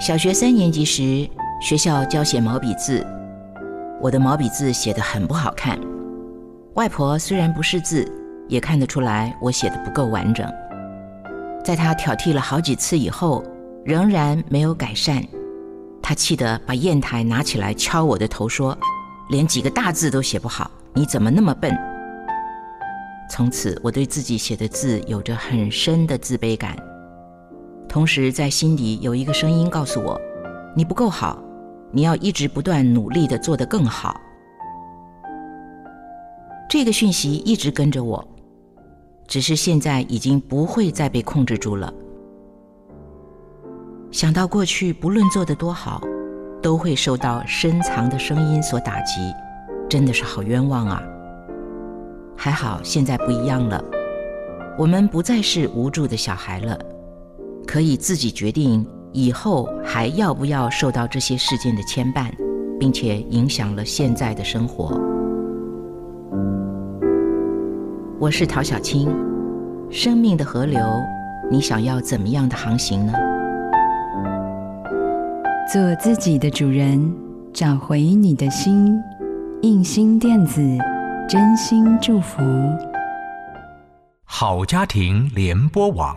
小学三年级时，学校教写毛笔字，我的毛笔字写得很不好看。外婆虽然不识字，也看得出来我写的不够完整。在她挑剔了好几次以后，仍然没有改善。她气得把砚台拿起来敲我的头，说：“连几个大字都写不好，你怎么那么笨？”从此，我对自己写的字有着很深的自卑感。同时，在心底有一个声音告诉我：“你不够好，你要一直不断努力的做得更好。”这个讯息一直跟着我，只是现在已经不会再被控制住了。想到过去，不论做得多好，都会受到深藏的声音所打击，真的是好冤枉啊！还好现在不一样了，我们不再是无助的小孩了。可以自己决定以后还要不要受到这些事件的牵绊，并且影响了现在的生活。我是陶小青，生命的河流，你想要怎么样的航行呢？做自己的主人，找回你的心。印心电子，真心祝福。好家庭联播网。